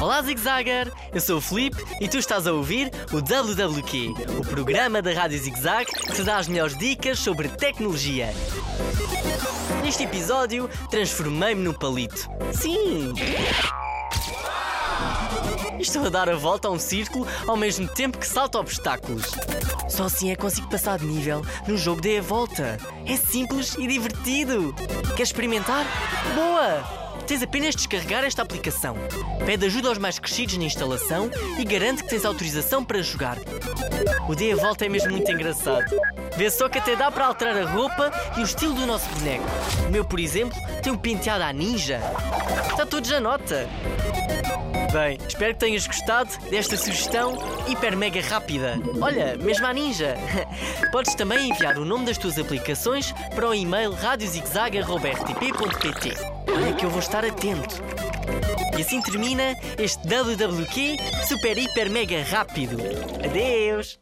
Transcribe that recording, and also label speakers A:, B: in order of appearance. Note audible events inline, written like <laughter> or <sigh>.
A: Olá, Zig Zagger! Eu sou o Felipe e tu estás a ouvir o WWQ, o programa da Rádio Zig Zag que te dá as melhores dicas sobre tecnologia. Neste episódio, transformei-me num palito. Sim! Estou a dar a volta a um círculo ao mesmo tempo que salto obstáculos. Só assim é que consigo passar de nível no jogo Dei a Volta. É simples e divertido. Queres experimentar? Boa! Tens apenas de descarregar esta aplicação. Pede ajuda aos mais crescidos na instalação e garante que tens autorização para jogar. O Dei a Volta é mesmo muito engraçado. Vê só que até dá para alterar a roupa e o estilo do nosso boneco. O meu, por exemplo, tem um penteado à ninja. Está tudo já nota. Bem, espero que tenhas gostado desta sugestão hiper mega rápida. Olha, mesmo a ninja. <laughs> Podes também enviar o nome das tuas aplicações para o e-mail radiozigzag.rtp.pt. Olha que eu vou estar atento. E assim termina este WWQ super hiper mega rápido. Adeus!